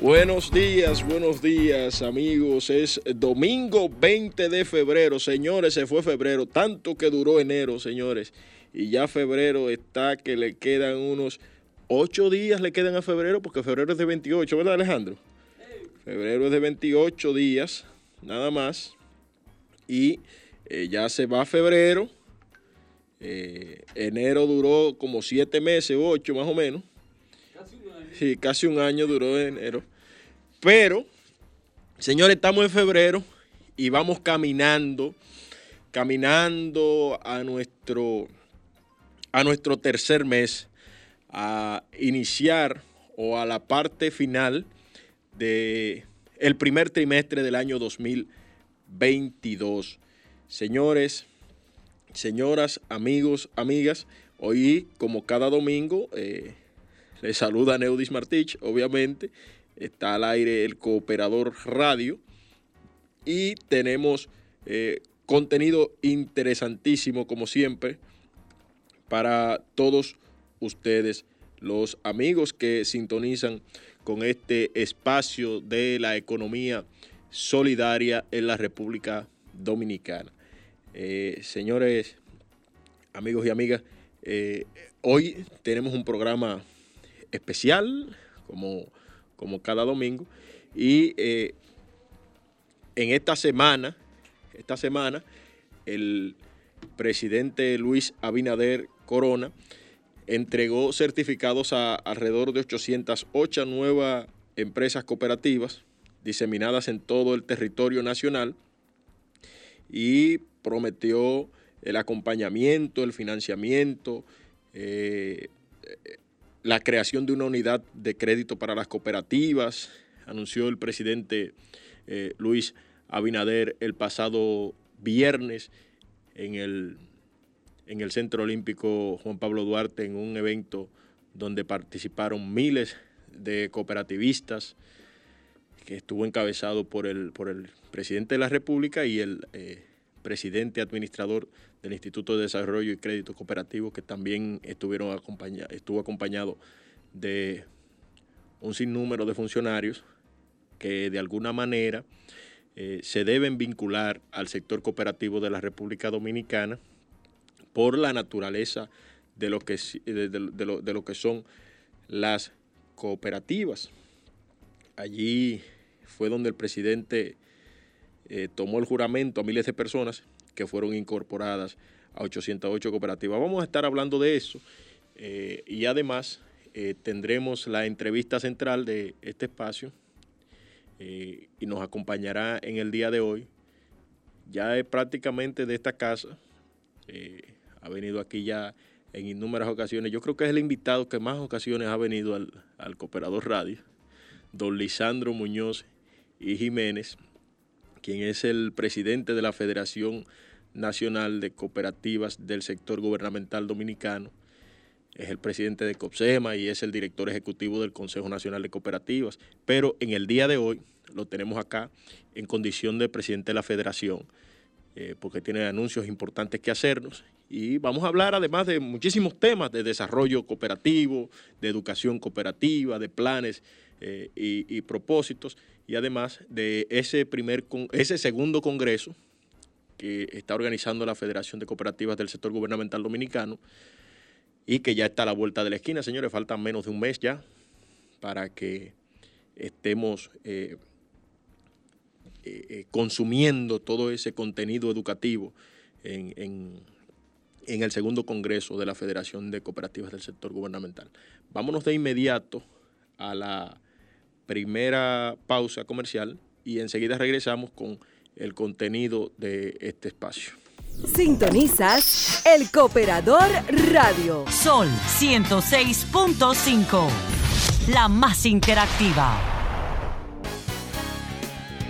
Buenos días, buenos días amigos. Es domingo 20 de febrero. Señores, se fue febrero. Tanto que duró enero, señores. Y ya febrero está que le quedan unos ocho días le quedan a febrero porque febrero es de 28, ¿verdad Alejandro? Febrero es de 28 días, nada más. Y eh, ya se va febrero. Eh, enero duró como siete meses, ocho más o menos. Sí, casi un año duró enero. Pero, señores, estamos en febrero y vamos caminando, caminando a nuestro, a nuestro tercer mes, a iniciar o a la parte final de el primer trimestre del año 2022. Señores, señoras, amigos, amigas, hoy como cada domingo eh, les saluda Neudis Martich, obviamente. Está al aire el Cooperador Radio. Y tenemos eh, contenido interesantísimo, como siempre, para todos ustedes, los amigos que sintonizan con este espacio de la economía solidaria en la República Dominicana. Eh, señores, amigos y amigas, eh, hoy tenemos un programa especial, como, como cada domingo. Y eh, en esta semana, esta semana, el presidente Luis Abinader Corona entregó certificados a alrededor de 808 nuevas empresas cooperativas diseminadas en todo el territorio nacional y prometió el acompañamiento, el financiamiento, eh, la creación de una unidad de crédito para las cooperativas, anunció el presidente eh, Luis Abinader el pasado viernes en el, en el Centro Olímpico Juan Pablo Duarte en un evento donde participaron miles de cooperativistas que estuvo encabezado por el, por el presidente de la República y el eh, presidente administrador del Instituto de Desarrollo y Crédito Cooperativo, que también estuvieron estuvo acompañado de un sinnúmero de funcionarios que de alguna manera eh, se deben vincular al sector cooperativo de la República Dominicana por la naturaleza de lo que, de, lo, que son las cooperativas. Allí fue donde el presidente eh, tomó el juramento a miles de personas que fueron incorporadas a 808 cooperativas. Vamos a estar hablando de eso eh, y además eh, tendremos la entrevista central de este espacio y nos acompañará en el día de hoy. Ya es prácticamente de esta casa, ha venido aquí ya en innumerables ocasiones. Yo creo que es el invitado que más ocasiones ha venido al, al Cooperador Radio, don Lisandro Muñoz y Jiménez quien es el presidente de la Federación Nacional de Cooperativas del Sector Gubernamental Dominicano, es el presidente de COPSEMA y es el director ejecutivo del Consejo Nacional de Cooperativas, pero en el día de hoy lo tenemos acá en condición de presidente de la federación, eh, porque tiene anuncios importantes que hacernos. Y vamos a hablar además de muchísimos temas de desarrollo cooperativo, de educación cooperativa, de planes eh, y, propósitos, y además de ese, primer, ese segundo congreso que está organizando la Federación de Cooperativas del Sector Gubernamental Dominicano y que ya está a la vuelta de la esquina, señores, faltan menos de un mes ya para que estemos eh, eh, consumiendo todo ese contenido educativo en, en el segundo congreso de la Federación de Cooperativas del Sector Gubernamental. Vámonos de inmediato a la primera pausa comercial y enseguida regresamos con el contenido de este espacio. Sintonizas el Cooperador Radio. Sol 106.5. La más interactiva.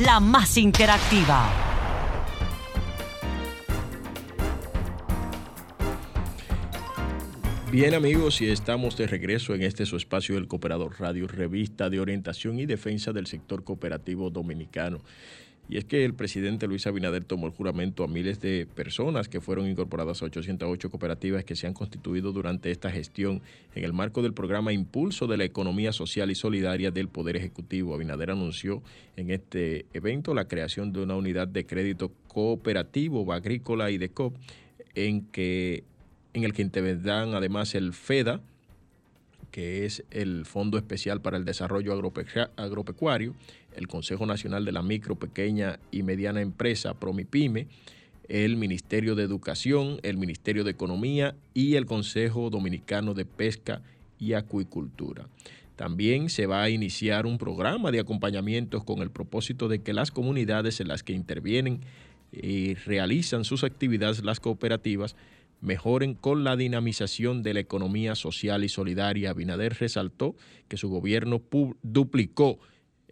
La más interactiva. Bien amigos, y estamos de regreso en este su espacio del Cooperador Radio, revista de orientación y defensa del sector cooperativo dominicano. Y es que el presidente Luis Abinader tomó el juramento a miles de personas que fueron incorporadas a 808 cooperativas que se han constituido durante esta gestión en el marco del programa Impulso de la Economía Social y Solidaria del Poder Ejecutivo. Abinader anunció en este evento la creación de una unidad de crédito cooperativo, agrícola y de COP, en, que, en el que intervendrán además el FEDA, que es el Fondo Especial para el Desarrollo Agropecuario, el Consejo Nacional de la Micro, Pequeña y Mediana Empresa, Promipyme, el Ministerio de Educación, el Ministerio de Economía y el Consejo Dominicano de Pesca y Acuicultura. También se va a iniciar un programa de acompañamiento con el propósito de que las comunidades en las que intervienen y realizan sus actividades las cooperativas mejoren con la dinamización de la economía social y solidaria. Abinader resaltó que su gobierno duplicó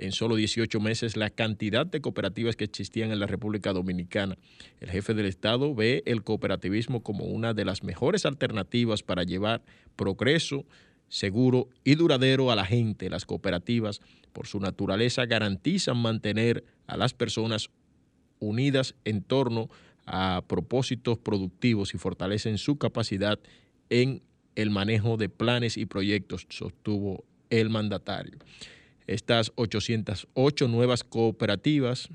en solo 18 meses la cantidad de cooperativas que existían en la República Dominicana. El jefe del Estado ve el cooperativismo como una de las mejores alternativas para llevar progreso seguro y duradero a la gente. Las cooperativas, por su naturaleza, garantizan mantener a las personas unidas en torno a propósitos productivos y fortalecen su capacidad en el manejo de planes y proyectos, sostuvo el mandatario. Estas 808 nuevas cooperativas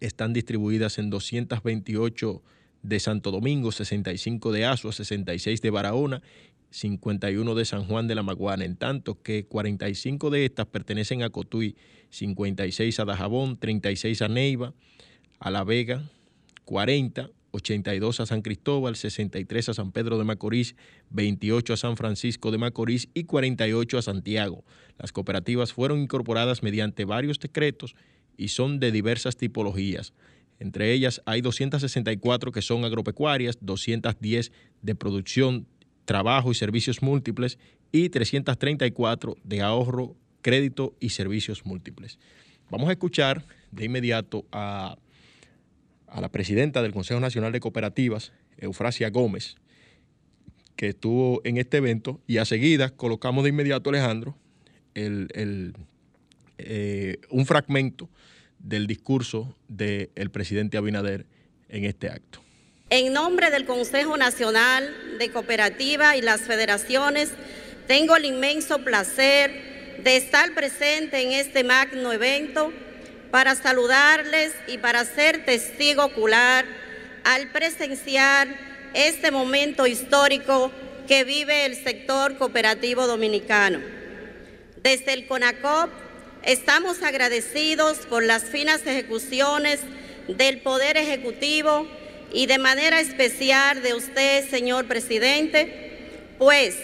están distribuidas en 228 de Santo Domingo, 65 de Asua, 66 de Barahona, 51 de San Juan de la Maguana, en tanto que 45 de estas pertenecen a Cotuí, 56 a Dajabón, 36 a Neiva, a La Vega, 40 82 a San Cristóbal, 63 a San Pedro de Macorís, 28 a San Francisco de Macorís y 48 a Santiago. Las cooperativas fueron incorporadas mediante varios decretos y son de diversas tipologías. Entre ellas hay 264 que son agropecuarias, 210 de producción, trabajo y servicios múltiples y 334 de ahorro, crédito y servicios múltiples. Vamos a escuchar de inmediato a a la presidenta del Consejo Nacional de Cooperativas, Eufrasia Gómez, que estuvo en este evento, y a seguida colocamos de inmediato, Alejandro, eh, un fragmento del discurso del presidente Abinader en este acto. En nombre del Consejo Nacional de Cooperativas y las federaciones, tengo el inmenso placer de estar presente en este magno evento para saludarles y para ser testigo ocular al presenciar este momento histórico que vive el sector cooperativo dominicano. Desde el CONACOP estamos agradecidos por las finas ejecuciones del Poder Ejecutivo y de manera especial de usted, señor presidente, pues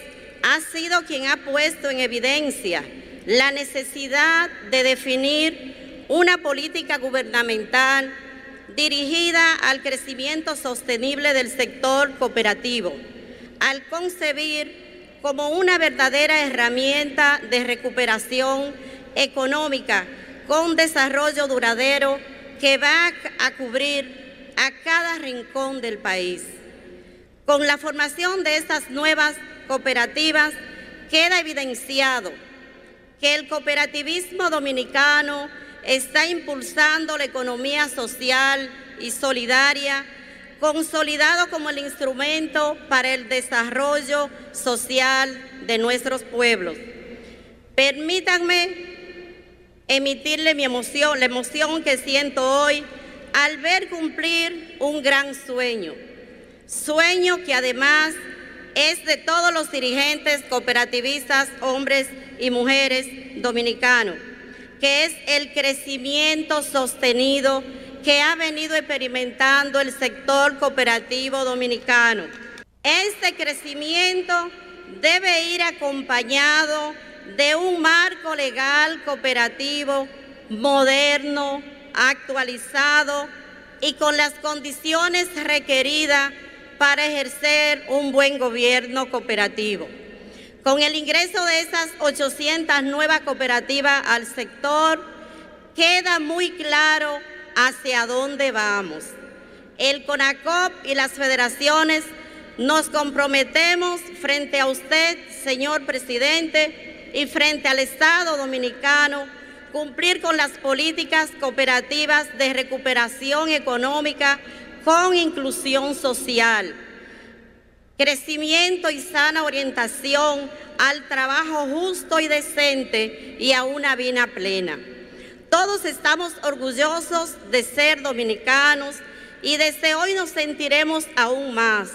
ha sido quien ha puesto en evidencia la necesidad de definir una política gubernamental dirigida al crecimiento sostenible del sector cooperativo, al concebir como una verdadera herramienta de recuperación económica con desarrollo duradero que va a cubrir a cada rincón del país. Con la formación de estas nuevas cooperativas queda evidenciado que el cooperativismo dominicano está impulsando la economía social y solidaria, consolidado como el instrumento para el desarrollo social de nuestros pueblos. Permítanme emitirle mi emoción, la emoción que siento hoy al ver cumplir un gran sueño, sueño que además es de todos los dirigentes cooperativistas, hombres y mujeres dominicanos que es el crecimiento sostenido que ha venido experimentando el sector cooperativo dominicano. Este crecimiento debe ir acompañado de un marco legal cooperativo moderno, actualizado y con las condiciones requeridas para ejercer un buen gobierno cooperativo. Con el ingreso de esas 800 nuevas cooperativas al sector, queda muy claro hacia dónde vamos. El CONACOP y las federaciones nos comprometemos frente a usted, señor presidente, y frente al Estado dominicano, cumplir con las políticas cooperativas de recuperación económica con inclusión social, crecimiento y sana orientación al trabajo justo y decente y a una vida plena. Todos estamos orgullosos de ser dominicanos y desde hoy nos sentiremos aún más.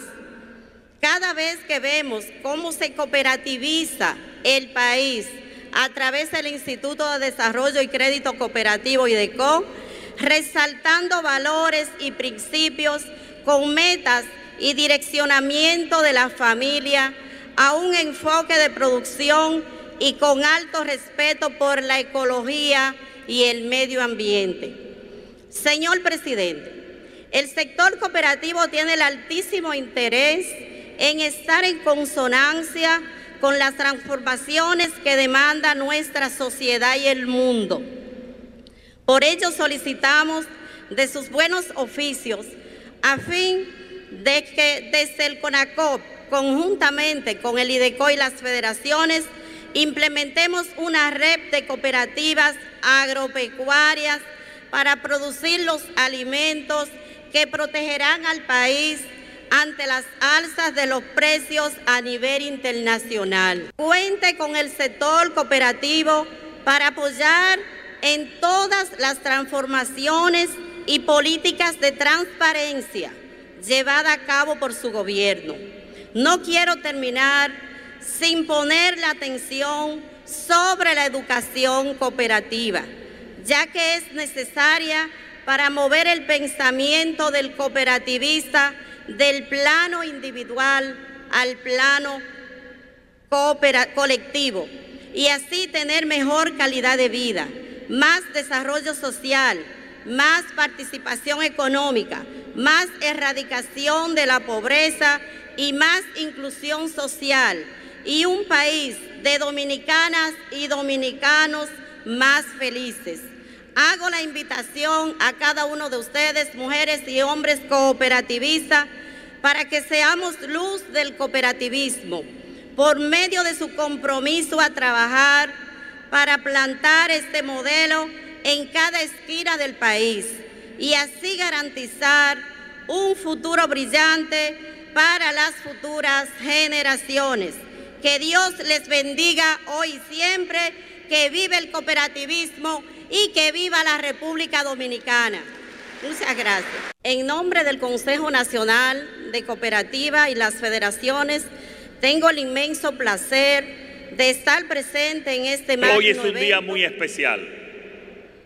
Cada vez que vemos cómo se cooperativiza el país a través del Instituto de Desarrollo y Crédito Cooperativo IDECO, resaltando valores y principios con metas y direccionamiento de la familia a un enfoque de producción y con alto respeto por la ecología y el medio ambiente. Señor presidente, el sector cooperativo tiene el altísimo interés en estar en consonancia con las transformaciones que demanda nuestra sociedad y el mundo. Por ello solicitamos de sus buenos oficios a fin de que desde el CONACOP, conjuntamente con el IDECO y las federaciones, implementemos una red de cooperativas agropecuarias para producir los alimentos que protegerán al país ante las alzas de los precios a nivel internacional. Cuente con el sector cooperativo para apoyar en todas las transformaciones y políticas de transparencia llevada a cabo por su gobierno. No quiero terminar sin poner la atención sobre la educación cooperativa, ya que es necesaria para mover el pensamiento del cooperativista del plano individual al plano colectivo y así tener mejor calidad de vida, más desarrollo social, más participación económica, más erradicación de la pobreza y más inclusión social y un país de dominicanas y dominicanos más felices. Hago la invitación a cada uno de ustedes, mujeres y hombres cooperativistas, para que seamos luz del cooperativismo por medio de su compromiso a trabajar para plantar este modelo en cada esquina del país y así garantizar un futuro brillante para las futuras generaciones. Que Dios les bendiga hoy y siempre, que vive el cooperativismo y que viva la República Dominicana. Muchas gracias. En nombre del Consejo Nacional de Cooperativa y las federaciones, tengo el inmenso placer de estar presente en este Hoy es un día muy especial,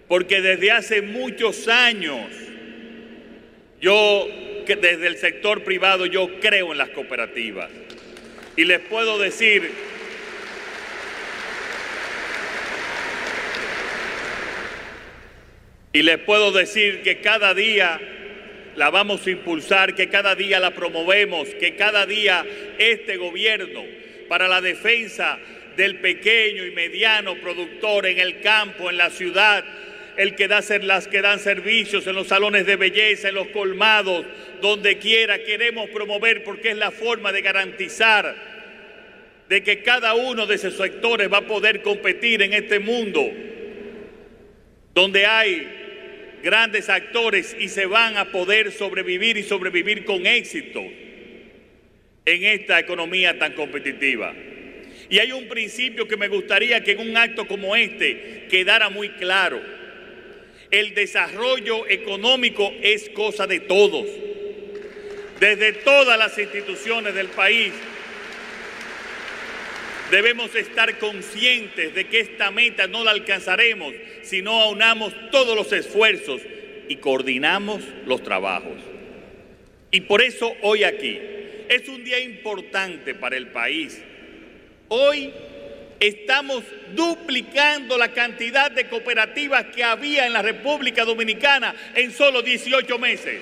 porque desde hace muchos años yo, desde el sector privado, yo creo en las cooperativas. Y les puedo decir y les puedo decir que cada día la vamos a impulsar, que cada día la promovemos, que cada día este gobierno para la defensa del pequeño y mediano productor en el campo, en la ciudad, el que da las que dan servicios en los salones de belleza, en los colmados, donde quiera, queremos promover porque es la forma de garantizar de que cada uno de esos sectores va a poder competir en este mundo donde hay grandes actores y se van a poder sobrevivir y sobrevivir con éxito en esta economía tan competitiva. Y hay un principio que me gustaría que en un acto como este quedara muy claro. El desarrollo económico es cosa de todos, desde todas las instituciones del país Debemos estar conscientes de que esta meta no la alcanzaremos si no aunamos todos los esfuerzos y coordinamos los trabajos. Y por eso hoy aquí es un día importante para el país. Hoy estamos duplicando la cantidad de cooperativas que había en la República Dominicana en solo 18 meses.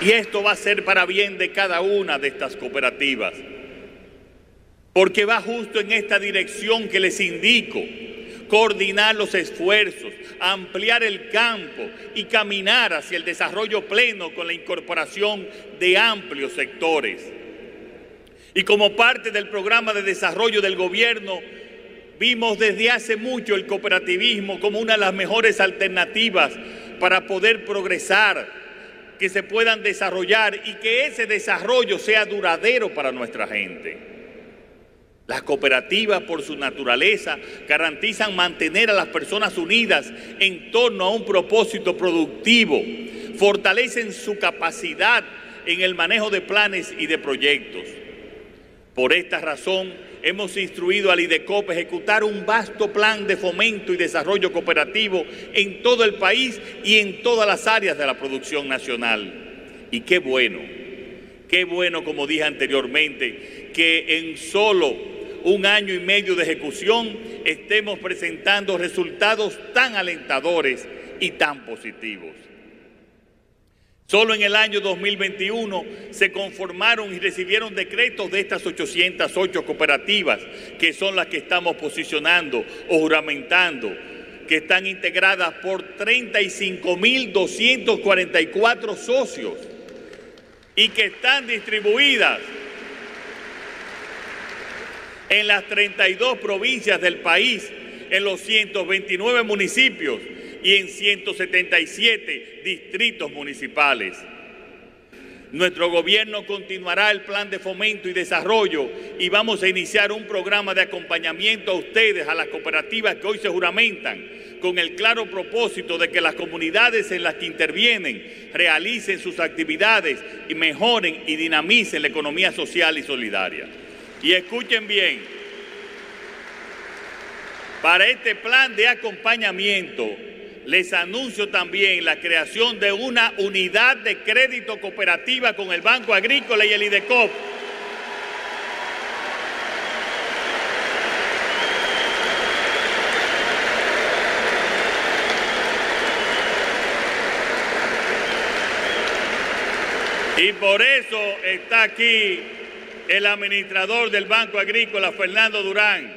Y esto va a ser para bien de cada una de estas cooperativas. Porque va justo en esta dirección que les indico. Coordinar los esfuerzos, ampliar el campo y caminar hacia el desarrollo pleno con la incorporación de amplios sectores. Y como parte del programa de desarrollo del gobierno, vimos desde hace mucho el cooperativismo como una de las mejores alternativas para poder progresar, que se puedan desarrollar y que ese desarrollo sea duradero para nuestra gente. Las cooperativas, por su naturaleza, garantizan mantener a las personas unidas en torno a un propósito productivo, fortalecen su capacidad en el manejo de planes y de proyectos. Por esta razón, hemos instruido al IDECOP a ejecutar un vasto plan de fomento y desarrollo cooperativo en todo el país y en todas las áreas de la producción nacional. Y qué bueno, qué bueno, como dije anteriormente, que en solo un año y medio de ejecución estemos presentando resultados tan alentadores y tan positivos. Solo en el año 2021 se conformaron y recibieron decretos de estas 808 cooperativas, que son las que estamos posicionando o juramentando, que están integradas por 35.244 socios y que están distribuidas en las 32 provincias del país, en los 129 municipios y en 177 distritos municipales. Nuestro gobierno continuará el plan de fomento y desarrollo y vamos a iniciar un programa de acompañamiento a ustedes, a las cooperativas que hoy se juramentan, con el claro propósito de que las comunidades en las que intervienen realicen sus actividades y mejoren y dinamicen la economía social y solidaria. Y escuchen bien, para este plan de acompañamiento, les anuncio también la creación de una unidad de crédito cooperativa con el Banco Agrícola y el IDECOP. Y por eso está aquí el administrador del Banco Agrícola, Fernando Durán.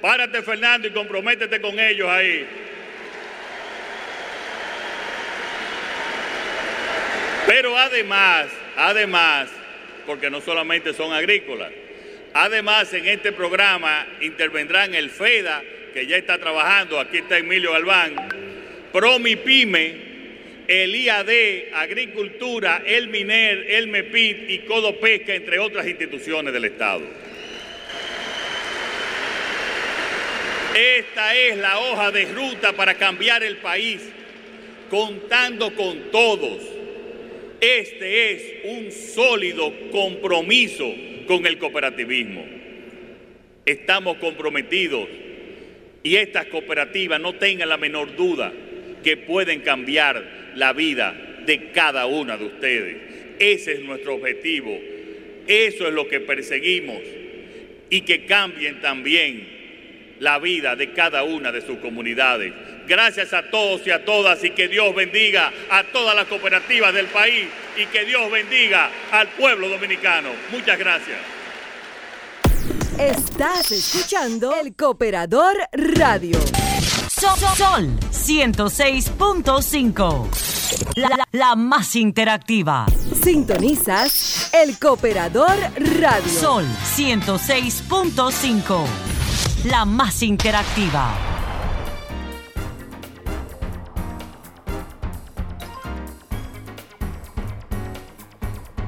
Párate, Fernando, y comprométete con ellos ahí. Pero además, además, porque no solamente son agrícolas, además en este programa intervendrán el FEDA, que ya está trabajando, aquí está Emilio Galván, Promipyme, el IAD, Agricultura, el MINER, el MEPIT y Codo Pesca, entre otras instituciones del Estado. Esta es la hoja de ruta para cambiar el país, contando con todos este es un sólido compromiso con el cooperativismo. Estamos comprometidos y estas cooperativas no tengan la menor duda que pueden cambiar la vida de cada una de ustedes. Ese es nuestro objetivo. Eso es lo que perseguimos y que cambien también la vida de cada una de sus comunidades. Gracias a todos y a todas y que Dios bendiga a todas las cooperativas del país y que Dios bendiga al pueblo dominicano. Muchas gracias. Estás escuchando el Cooperador Radio. Sol, Sol 106.5. La, la, la más interactiva. Sintonizas el Cooperador Radio. Sol 106.5 la más interactiva.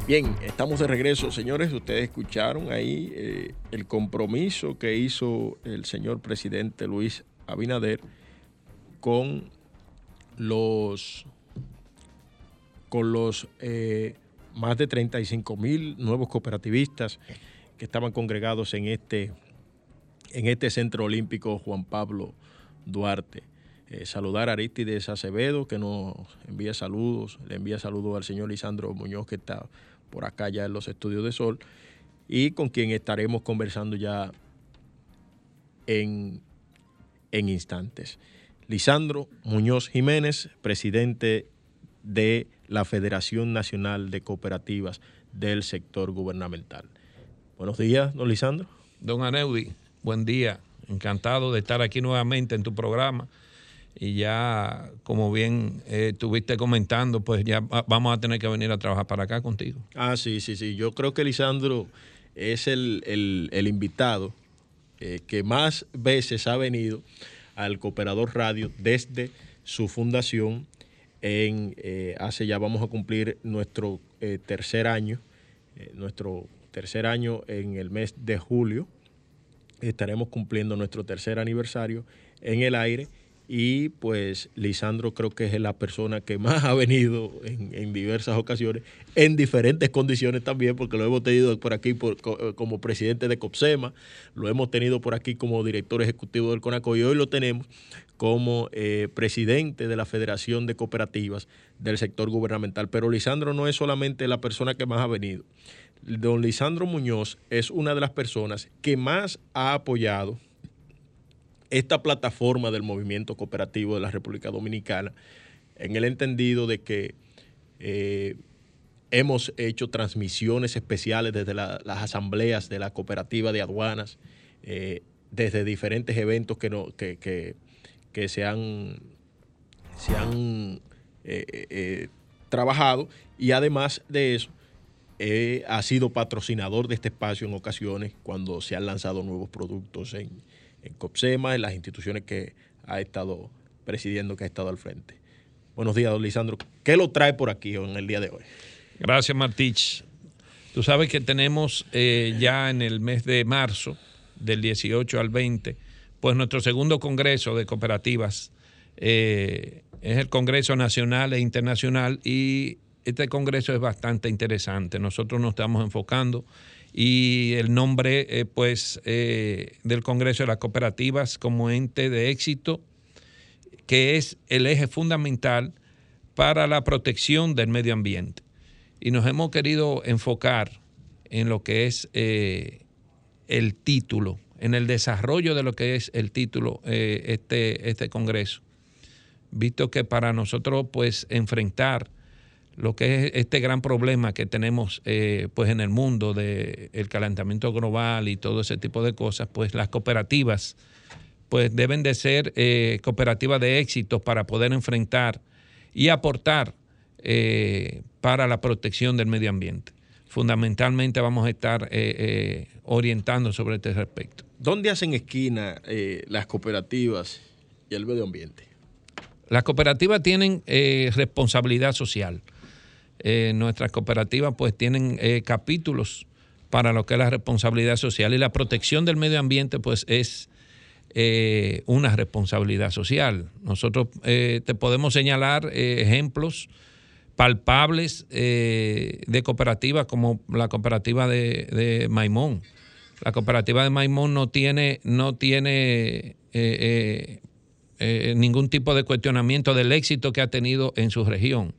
Bien, estamos de regreso, señores. Ustedes escucharon ahí eh, el compromiso que hizo el señor presidente Luis Abinader con los con los eh, más de 35 mil nuevos cooperativistas que estaban congregados en este en este Centro Olímpico Juan Pablo Duarte. Eh, saludar a Aristides Acevedo, que nos envía saludos, le envía saludos al señor Lisandro Muñoz, que está por acá ya en los estudios de Sol, y con quien estaremos conversando ya en, en instantes. Lisandro Muñoz Jiménez, presidente de la Federación Nacional de Cooperativas del Sector Gubernamental. Buenos días, don Lisandro. Don Aneudi, buen día. Encantado de estar aquí nuevamente en tu programa. Y ya, como bien eh, estuviste comentando, pues ya vamos a tener que venir a trabajar para acá contigo. Ah, sí, sí, sí. Yo creo que Lisandro es el, invitado eh, que más veces ha venido al Cooperador Radio desde su fundación en eh, hace ya vamos a cumplir nuestro tercer año, nuestro tercer año en el mes de julio. Estaremos cumpliendo nuestro tercer aniversario en el aire y pues Lisandro creo que es la persona que más ha venido en, diversas ocasiones, en diferentes condiciones también, porque lo hemos tenido por aquí como presidente de COPSEMA, lo hemos tenido por aquí como director ejecutivo del CONACO y hoy lo tenemos como eh, presidente de la Federación de Cooperativas del sector gubernamental. Pero Lisandro no es solamente la persona que más ha venido. Don Lisandro Muñoz es una de las personas que más ha apoyado esta plataforma del movimiento cooperativo de la República Dominicana en el entendido de que eh, hemos hecho transmisiones especiales desde las asambleas de la cooperativa de aduanas, eh, desde diferentes eventos que, que, que, se han, se han eh, trabajado. Y además de eso ha sido patrocinador de este espacio en ocasiones cuando se han lanzado nuevos productos en, en COPSEMA, en las instituciones que ha estado presidiendo, que ha estado al frente. Buenos días, don Lisandro. ¿Qué lo trae por aquí en el día de hoy? Gracias, Martich. Tú sabes que tenemos eh, ya en el mes de marzo, del 18 al 20, pues nuestro segundo Congreso de Cooperativas. Eh, es el Congreso Nacional e Internacional y este Congreso es bastante interesante. Nosotros nos estamos enfocando y el nombre eh, pues eh, del Congreso de las Cooperativas como ente de éxito, que es el eje fundamental para la protección del medio ambiente. Y nos hemos querido enfocar en lo que es eh, el título, en el desarrollo de lo que es el título, este, este Congreso. Visto que para nosotros pues enfrentar lo que es este gran problema que tenemos eh, pues en el mundo del el calentamiento global y todo ese tipo de cosas, pues las cooperativas pues deben de ser eh, cooperativas de éxito para poder enfrentar y aportar eh, para la protección del medio ambiente. Fundamentalmente vamos a estar orientando sobre este respecto. ¿Dónde hacen esquina las cooperativas y el medio ambiente? Las cooperativas tienen responsabilidad social eh, nuestras cooperativas pues tienen eh, capítulos para lo que es la responsabilidad social y la protección del medio ambiente pues es eh, una responsabilidad social. Nosotros te podemos señalar ejemplos palpables de cooperativas como la cooperativa de, Maimón. La cooperativa de Maimón no tiene, no tiene ningún tipo de cuestionamiento del éxito que ha tenido en su región.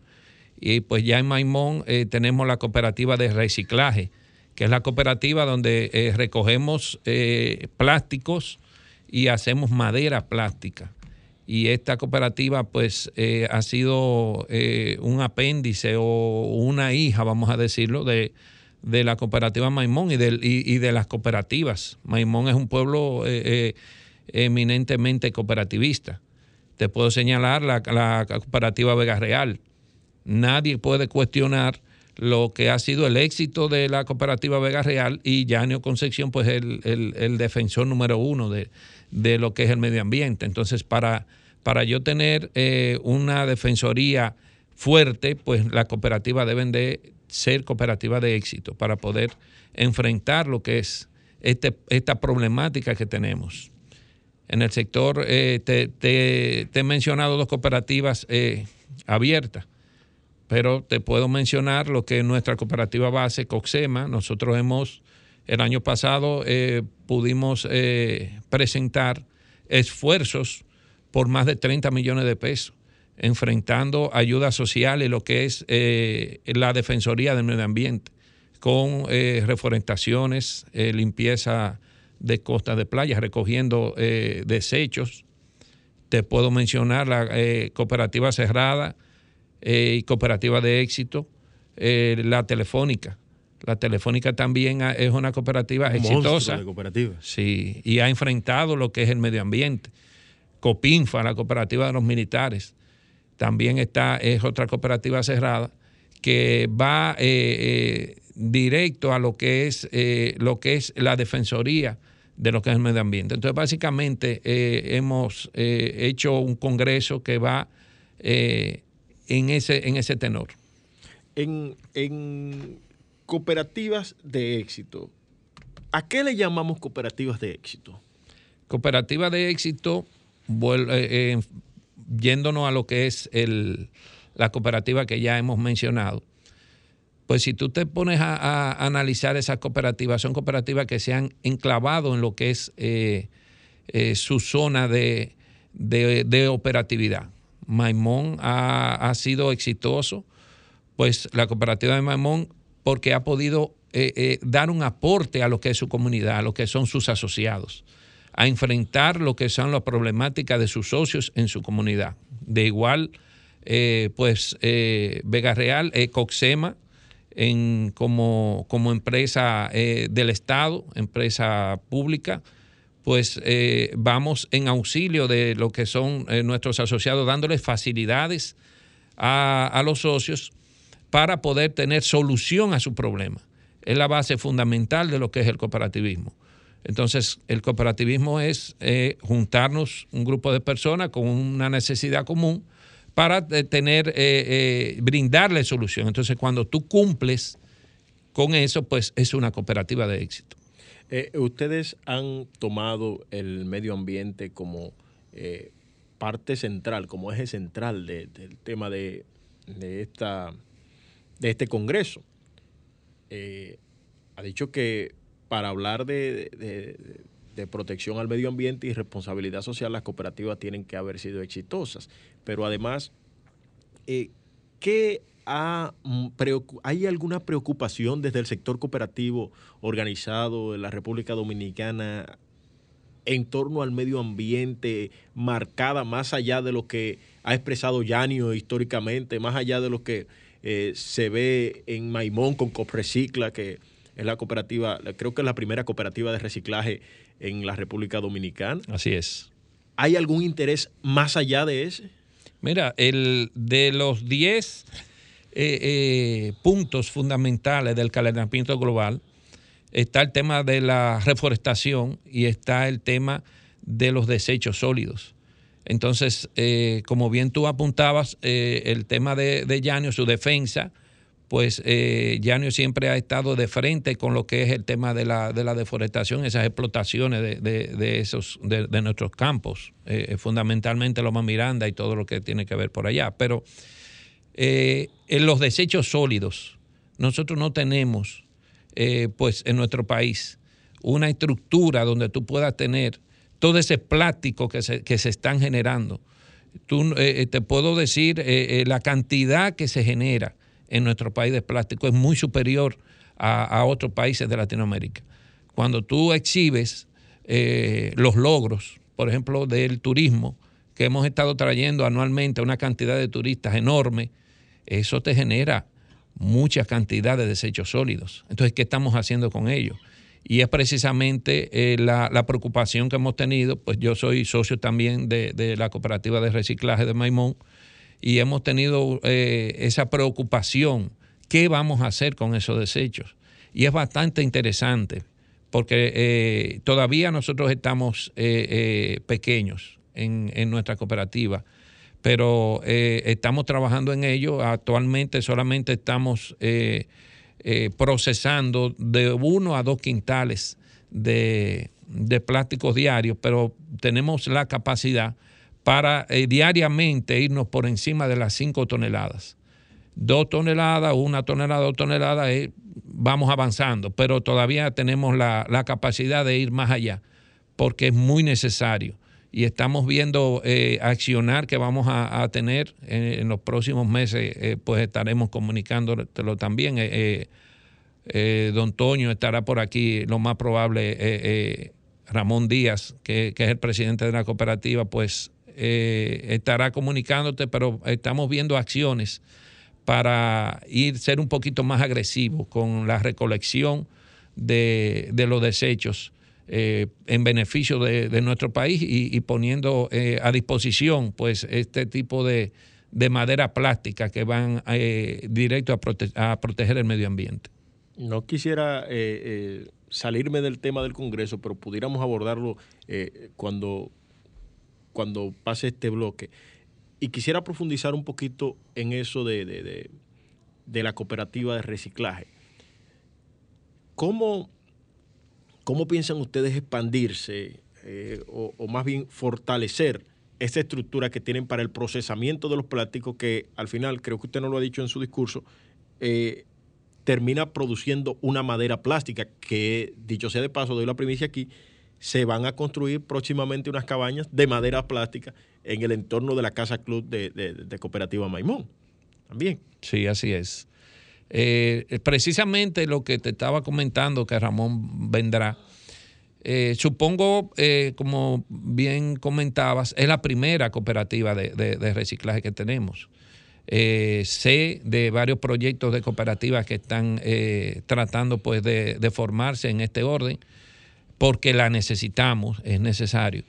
Y pues ya en Maimón eh, tenemos la cooperativa de reciclaje, que es la cooperativa donde eh, recogemos eh, plásticos y hacemos madera plástica. Y esta cooperativa pues ha sido un apéndice o una hija, vamos a decirlo, de, la cooperativa Maimón y de, y, de, las cooperativas. Maimón es un pueblo eminentemente cooperativista. Te puedo señalar la, la cooperativa Vega Real, nadie puede cuestionar lo que ha sido el éxito de la cooperativa Vega Real y Yanio Concepción, pues el, el, defensor número uno de, lo que es el medio ambiente. Entonces, para, para yo tener eh, una defensoría fuerte, pues las cooperativas deben de ser cooperativas de éxito para poder enfrentar lo que es este, esta problemática que tenemos. En el sector, eh, te, he mencionado dos cooperativas eh, abiertas pero te puedo mencionar lo que es nuestra cooperativa base, Coxema. Nosotros hemos, el año pasado, eh, pudimos eh, presentar esfuerzos por más de 30 millones de pesos, enfrentando ayuda social y lo que es eh, la Defensoría del Medio Ambiente, con reforestaciones, limpieza de costas de playas, recogiendo desechos. Te puedo mencionar la cooperativa cerrada y cooperativas de éxito, la Telefónica. La Telefónica también es una cooperativa exitosa. De cooperativa. Sí, y ha enfrentado lo que es el medio ambiente. Copinfa, la cooperativa de los militares, también está, es otra cooperativa cerrada que va eh, eh, directo a lo que es eh, lo que es la defensoría de lo que es el medio ambiente. Entonces, básicamente hemos hecho un congreso que va en ese en ese tenor. En, en cooperativas de éxito, ¿a qué le llamamos cooperativas de éxito? Cooperativas de éxito, yéndonos a lo que es el, la cooperativa que ya hemos mencionado, pues si tú te pones a, analizar esas cooperativas, son cooperativas que se han enclavado en lo que es eh, eh, su zona de, operatividad. Maimón ha, sido exitoso, pues la cooperativa de Maimón, porque ha podido eh, dar un aporte a lo que es su comunidad, a lo que son sus asociados, a enfrentar lo que son las problemáticas de sus socios en su comunidad. De igual, pues Vega Real, Coxema, en, como, como empresa eh, del Estado, empresa pública, pues eh, vamos en auxilio de lo que son eh, nuestros asociados, dándoles facilidades a, los socios para poder tener solución a su problema. Es la base fundamental de lo que es el cooperativismo. Entonces, el cooperativismo es juntarnos un grupo de personas con una necesidad común para eh, tener, eh, eh, brindarle solución. Entonces, cuando tú cumples con eso, pues es una cooperativa de éxito. Ustedes han tomado el medio ambiente como parte central, como eje central del tema de, esta, de este Congreso. ha dicho que para hablar de, de protección al medio ambiente y responsabilidad social, las cooperativas tienen que haber sido exitosas. Pero además, eh, ¿qué mm, ¿hay alguna preocupación desde el sector cooperativo organizado de la República Dominicana en torno al medio ambiente marcada más allá de lo que ha expresado Yanio históricamente, más allá de lo que eh, se ve en Maimón con Coprecicla, que es la cooperativa, creo que es la primera cooperativa de reciclaje en la República Dominicana. Así es. ¿Hay algún interés más allá de ese? Mira, el de los 10 eh, eh, puntos fundamentales del calentamiento global está el tema de la reforestación y está el tema de los desechos sólidos. Entonces, eh, como bien tú apuntabas, el tema de, de Yanio, su defensa, pues eh, siempre ha estado de frente con lo que es el tema de la, de la deforestación, esas explotaciones de, esos, de, nuestros campos, eh, fundamentalmente Loma Miranda y todo lo que tiene que ver por allá. Pero eh, en los desechos sólidos, nosotros no tenemos, eh, pues en nuestro país, una estructura donde tú puedas tener todo ese plástico que se, que se están generando. Tú, te puedo decir la cantidad que se genera en nuestro país de plástico es muy superior a, otros países de Latinoamérica. Cuando tú exhibes eh, los logros, por ejemplo, del turismo, que hemos estado trayendo anualmente una cantidad de turistas enorme, eso te genera mucha cantidad de desechos sólidos. Entonces, ¿qué estamos haciendo con ellos? Y es precisamente eh, la, preocupación que hemos tenido, pues yo soy socio también de, de la cooperativa de reciclaje de Maimón, y hemos tenido eh, esa preocupación. ¿Qué vamos a hacer con esos desechos? Y es bastante interesante porque eh, todavía nosotros estamos eh, pequeños en, nuestra cooperativa, pero estamos trabajando en ello. Actualmente solamente estamos procesando de uno a dos quintales de, de plásticos diarios, pero tenemos la capacidad para eh, diariamente irnos por encima de las 5 toneladas. Dos toneladas, una tonelada, dos toneladas, eh, vamos avanzando, pero todavía tenemos la, capacidad de ir más allá, porque es muy necesario. Y estamos viendo eh, accionar que vamos a, tener en, los próximos meses, pues estaremos comunicándolo también. don Toño estará por aquí, lo más probable, Ramón Díaz, que, que, es el presidente de la cooperativa, pues eh, estará comunicándote, pero estamos viendo acciones para ir ser un poquito más agresivos con la recolección de, los desechos eh, en beneficio de, nuestro país y, poniendo eh, a disposición pues este tipo de, madera plástica que van directo a, a, proteger el medio ambiente. No quisiera salirme del tema del Congreso, pero pudiéramos abordarlo cuando cuando pase este bloque. Y quisiera profundizar un poquito en eso de, la cooperativa de reciclaje. ¿Cómo, cómo piensan ustedes expandirse eh, o, más bien fortalecer esa estructura que tienen para el procesamiento de los plásticos que al final, creo que usted no lo ha dicho en su discurso, eh, termina produciendo una madera plástica que, dicho sea de paso, doy la primicia aquí, se van a construir próximamente unas cabañas de madera plástica en el entorno de la Casa Club de, Cooperativa Maimón. También. Sí, así es. Eh, precisamente lo que te estaba comentando, que Ramón vendrá, eh, supongo, eh, como bien comentabas, es la primera cooperativa de, reciclaje que tenemos. sé de varios proyectos de cooperativas que están tratando pues, de formarse en este orden porque la necesitamos, es necesario.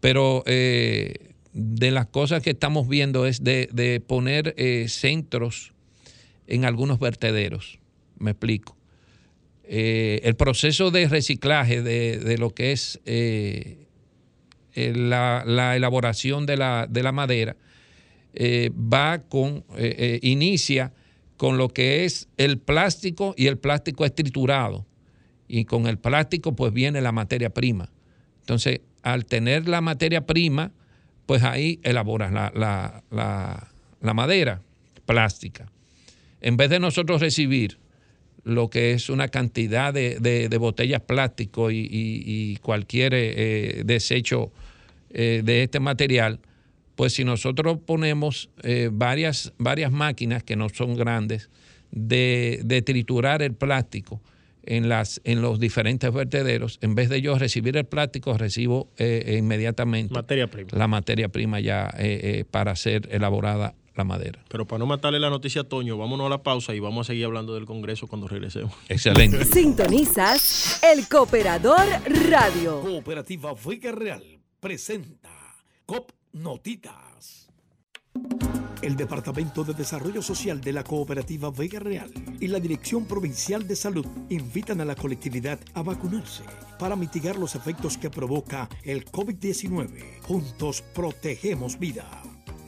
Pero de las cosas que estamos viendo es de, poner centros en algunos vertederos. Me explico. Eh, el proceso de reciclaje de, lo que es la, elaboración de la, de la madera va con, inicia con lo que es el plástico y el plástico es triturado y con el plástico pues viene la materia prima. Entonces, al tener la materia prima, pues ahí elaboras la, madera plástica. En vez de nosotros recibir lo que es una cantidad de, botellas plástico y, cualquier eh, desecho eh, de este material, pues si nosotros ponemos eh, varias, varias máquinas que no son grandes de, de triturar el plástico, en, las, en los diferentes vertederos, en vez de yo recibir el plástico, recibo inmediatamente la materia prima ya para ser elaborada la madera. Pero para no matarle la noticia a Toño, vámonos a la pausa y vamos a seguir hablando del Congreso cuando regresemos. Excelente. Sintonizas el Cooperador Radio. Cooperativa Vega Real presenta COP Notitas. El Departamento de Desarrollo Social de la Cooperativa Vega Real y la Dirección Provincial de Salud invitan a la colectividad a vacunarse para mitigar los efectos que provoca el COVID-19. Juntos protegemos vida.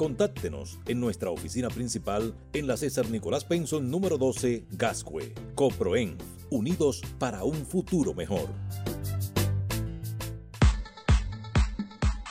Contáctenos en nuestra oficina principal en la César Nicolás Penson número 12, Gascue. Coproen, unidos para un futuro mejor.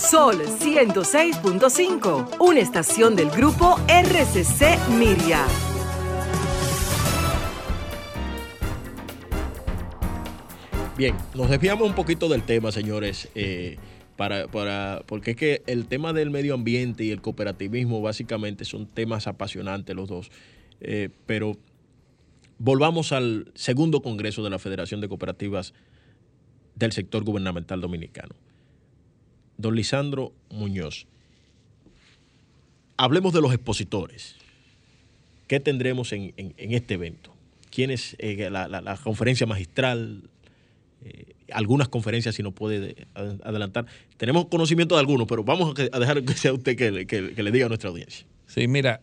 Sol 106.5, una estación del grupo RCC Miria. Bien, nos desviamos un poquito del tema, señores, eh, para, para, porque es que el tema del medio ambiente y el cooperativismo básicamente son temas apasionantes los dos. Eh, pero volvamos al segundo congreso de la Federación de Cooperativas del Sector Gubernamental Dominicano. Don Lisandro Muñoz, hablemos de los expositores. ¿Qué tendremos en, este evento? ¿Quién es eh, la, conferencia magistral? Eh, algunas conferencias, si nos puede ad- adelantar. Tenemos conocimiento de algunos, pero vamos a, dejar que sea usted que, le- diga a nuestra audiencia. Sí, mira,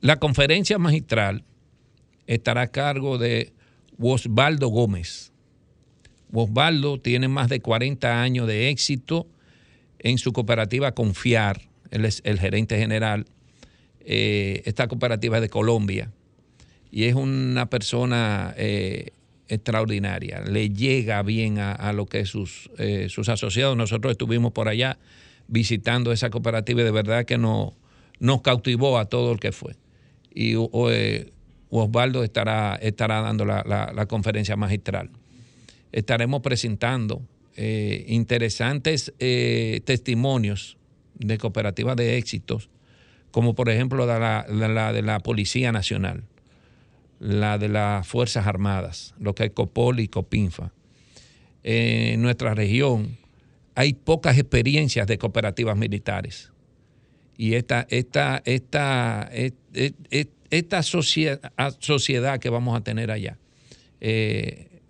la conferencia magistral estará a cargo de Osvaldo Gómez. Osvaldo tiene más de 40 años de éxito en su cooperativa Confiar. Él es el gerente general. Eh, esta cooperativa es de Colombia y es una persona eh, extraordinaria. Le llega bien a, lo que sus, eh, sus asociados. Nosotros estuvimos por allá visitando esa cooperativa y de verdad que nos cautivó a todo el que fue. Y o- eh, Osvaldo estará, estará dando la, la- la conferencia magistral. Estaremos presentando eh, interesantes eh, testimonios de cooperativas de éxitos, como por ejemplo la, de la de la Policía Nacional la de las Fuerzas Armadas, lo que es COPOL y COPINFA. Eh, en nuestra región hay pocas experiencias de cooperativas militares. Y esta, esta, esta, et- et- et- esta socie- a- sociedad que vamos a tener allá,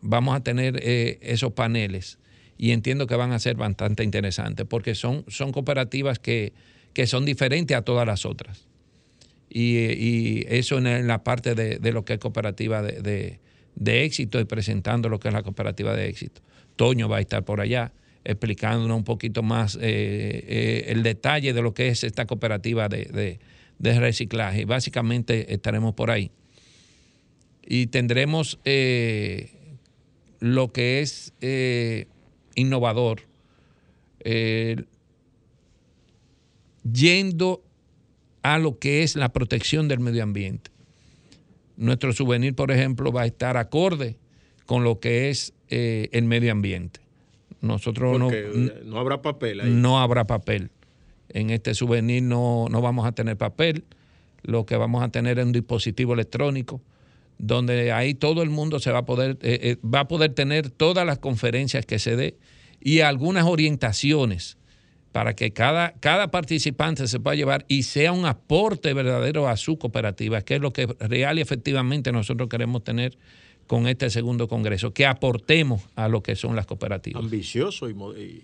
vamos a tener eh, esos paneles y entiendo que van a ser bastante interesantes porque son, son cooperativas que, que son diferentes a todas las otras y, eso en, la parte de, de lo que es cooperativa de, de- de éxito y presentando lo que es la cooperativa de éxito. Toño va a estar por allá explicándonos un poquito más eh, eh, el detalle de lo que es esta cooperativa de, de- de reciclaje. Básicamente estaremos por ahí. Y tendremos lo que es eh, innovador, eh, yendo a lo que es la protección del medio ambiente. Nuestro souvenir, por ejemplo, va a estar acorde con lo que es eh, el medio ambiente. Nosotros no, no habrá papel ahí. no habrá papel. En este souvenir no, no vamos a tener papel. Lo que vamos a tener es un dispositivo electrónico donde ahí todo el mundo se va a poder, eh, eh, va a poder tener todas las conferencias que se dé y algunas orientaciones para que cada, cada participante se pueda llevar y sea un aporte verdadero a su cooperativa, que es lo que real y efectivamente nosotros queremos tener con este segundo congreso, que aportemos a lo que son las cooperativas Ambicioso y, mo- y-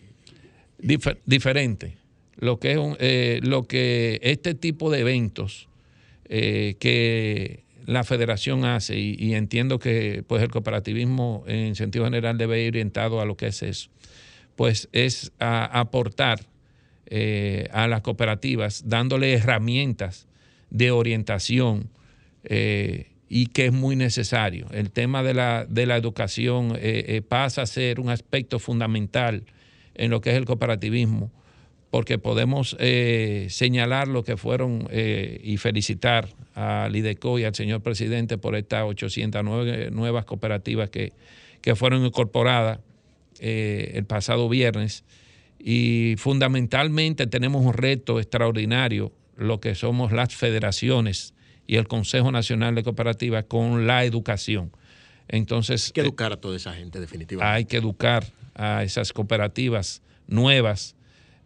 difer- diferente. Lo que es un- eh, lo que este tipo de eventos eh, que la federación hace y, entiendo que pues el cooperativismo en sentido general debe ir orientado a lo que es eso, pues es a- aportar eh, a las cooperativas dándole herramientas de orientación eh, y que es muy necesario. El tema de la, de la educación eh, pasa a ser un aspecto fundamental en lo que es el cooperativismo, porque podemos eh, señalar lo que fueron eh, y felicitar al IDECO y al señor presidente por estas 809 nuevas cooperativas que, que fueron incorporadas eh, el pasado viernes. Y fundamentalmente tenemos un reto extraordinario, lo que somos las federaciones y el Consejo Nacional de Cooperativas con la educación. Entonces, hay que educar a toda esa gente, definitivamente. hay que educar a esas cooperativas nuevas,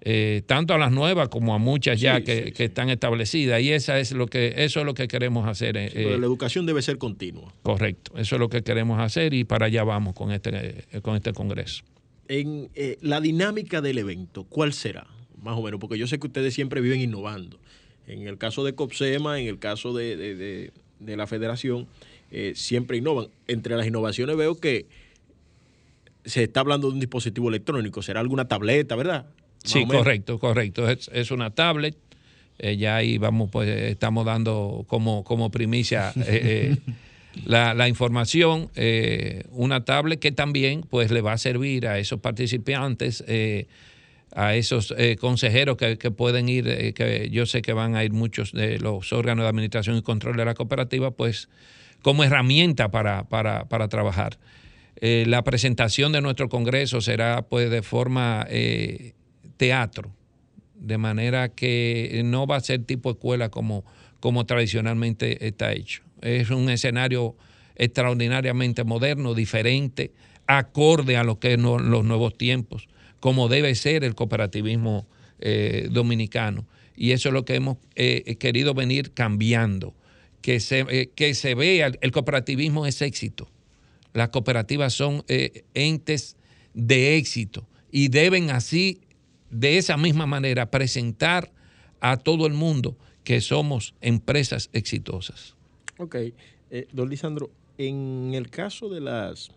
eh, tanto a las nuevas como a muchas ya Sí, que, sí, que están establecidas. Y esa es lo que, eso es lo que queremos hacer. eh, Pero eh, la educación debe ser continua. correcto, eso es lo que queremos hacer y para allá vamos con este, eh, con este congreso. En eh, la dinámica del evento, ¿cuál será? Más o menos, porque yo sé que ustedes siempre viven innovando. En el caso de COPSEMA, en el caso de, de- de- de la federación, eh, siempre innovan. Entre las innovaciones veo que se está hablando de un dispositivo electrónico, será alguna tableta, ¿verdad? Sí, correcto, correcto. Es, una tablet. Eh, ya ahí vamos, pues estamos dando como, como primicia eh, la, la, información. una tablet que también pues le va a servir a esos participantes a esos eh, consejeros que, pueden ir, eh, que yo sé que van a ir muchos de los órganos de administración y control de la cooperativa, pues como herramienta para, para, trabajar. Eh, la presentación de nuestro Congreso será pues de forma teatro, de manera que no va a ser tipo escuela como, como tradicionalmente está hecho. Es un escenario extraordinariamente moderno, diferente, acorde a lo que son los nuevos tiempos como debe ser el cooperativismo eh, dominicano. Y eso es lo que hemos eh, querido venir cambiando, que se, eh, que se vea, el cooperativismo es éxito. Las cooperativas son entes de éxito y deben así, de esa misma manera, presentar a todo el mundo que somos empresas exitosas. Ok, don Lisandro, en el caso de las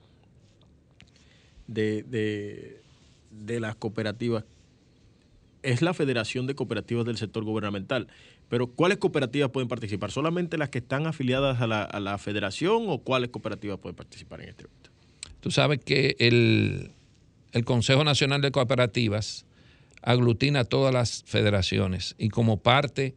de, de las cooperativas es la Federación de Cooperativas del Sector Gubernamental. Pero ¿cuáles cooperativas pueden participar? ¿Solamente las que están afiliadas a la, federación o cuáles cooperativas pueden participar en este evento? Tú sabes que el, Consejo Nacional de Cooperativas aglutina todas las federaciones y como parte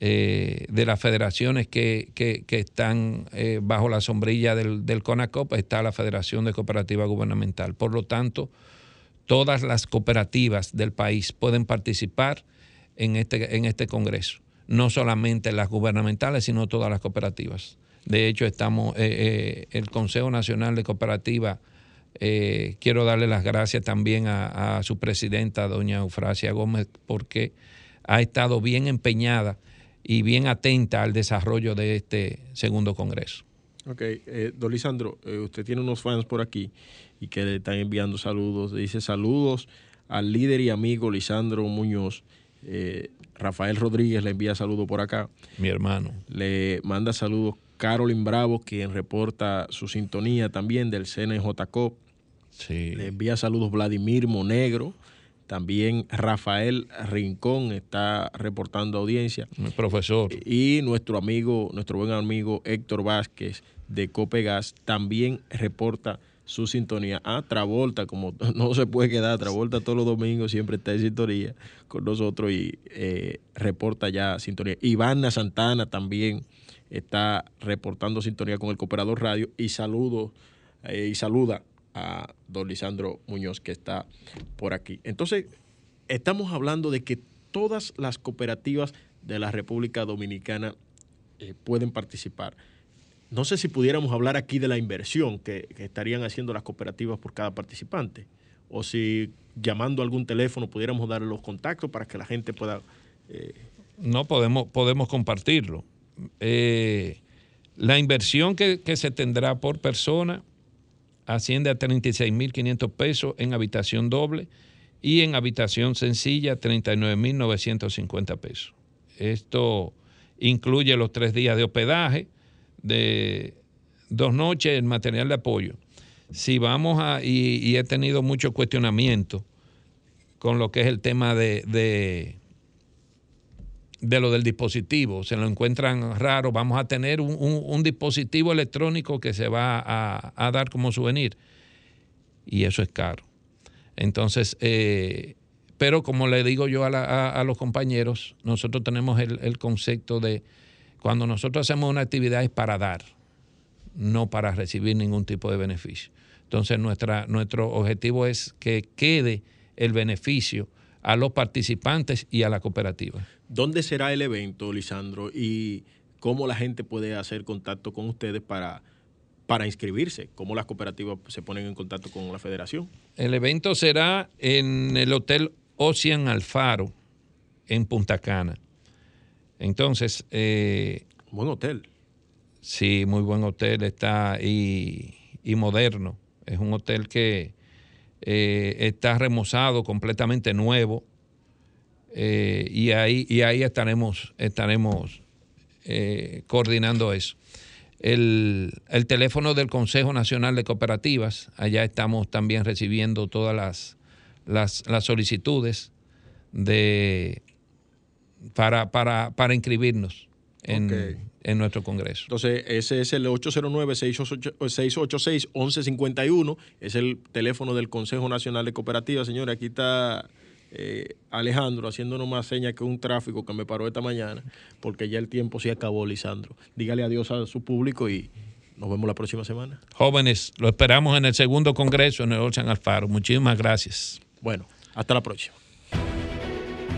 eh, de las federaciones que, están eh, bajo la sombrilla del, del CONACOP está la Federación de Cooperativas Gubernamental. Por lo tanto, todas las cooperativas del país pueden participar en este, en este Congreso. No solamente las gubernamentales, sino todas las cooperativas. De hecho, estamos, eh, eh, el Consejo Nacional de Cooperativas, eh, quiero darle las gracias también a, a, su presidenta, doña Eufrasia Gómez, porque ha estado bien empeñada y bien atenta al desarrollo de este segundo Congreso. Ok, eh, don Lisandro, eh, usted tiene unos fans por aquí y que le están enviando saludos. Dice saludos al líder y amigo Lisandro Muñoz. Eh, Rafael Rodríguez le envía saludos por acá. Mi hermano. Le manda saludos Carolyn Bravo, quien reporta su sintonía también del CNJCOP. Sí. Le envía saludos Vladimir Monegro. También Rafael Rincón está reportando audiencia. Mi profesor. Y nuestro amigo, nuestro buen amigo Héctor Vázquez de Copegas también reporta su sintonía. Ah, Travolta, como no se puede quedar, Travolta todos los domingos siempre está en sintonía con nosotros y eh, reporta ya sintonía. Ivana Santana también está reportando sintonía con el Cooperador Radio y saludo eh, y saluda a don Lisandro Muñoz que está por aquí. Entonces, estamos hablando de que todas las cooperativas de la República Dominicana eh, pueden participar. No sé si pudiéramos hablar aquí de la inversión que, estarían haciendo las cooperativas por cada participante, o si llamando a algún teléfono pudiéramos dar los contactos para que la gente pueda... Eh, no podemos, podemos compartirlo. Eh, la inversión que, que se tendrá por persona asciende a 36.500 pesos en habitación doble y en habitación sencilla 39.950 pesos. Esto incluye los tres días de hospedaje, de dos noches en material de apoyo. Si vamos a, y, he tenido mucho cuestionamiento con lo que es el tema de, lo del dispositivo, se lo encuentran raro, vamos a tener un, dispositivo electrónico que se va a, dar como souvenir y eso es caro. Entonces, eh, pero como le digo yo a, los compañeros, nosotros tenemos el, concepto de cuando nosotros hacemos una actividad es para dar, no para recibir ningún tipo de beneficio. Entonces nuestra, nuestro objetivo es que quede el beneficio a los participantes y a la cooperativa. ¿Dónde será el evento, Lisandro? ¿Y cómo la gente puede hacer contacto con ustedes para, para inscribirse? ¿Cómo las cooperativas se ponen en contacto con la federación? El evento será en el Hotel Ocean Alfaro, en Punta Cana. Entonces... Eh, buen hotel. Sí, muy buen hotel, está y, moderno. Es un hotel que eh, está remozado, completamente nuevo. Eh, y, ahí, y ahí estaremos, estaremos coordinando eso. el, el teléfono del Consejo Nacional de Cooperativas. Allá estamos también recibiendo todas las, las, las solicitudes de, para, para, para inscribirnos en, en nuestro Congreso. Entonces, ese es el 809-686-1151, es el teléfono del Consejo Nacional de Cooperativas. Señores, aquí está eh, Alejandro haciéndonos más señas que un tráfico que me paró esta mañana, porque ya el tiempo se acabó, Lisandro. Dígale adiós a su público y nos vemos la próxima semana. Jóvenes, lo esperamos en el segundo Congreso en el Ocean Alfaro. Muchísimas gracias. Bueno, hasta la próxima.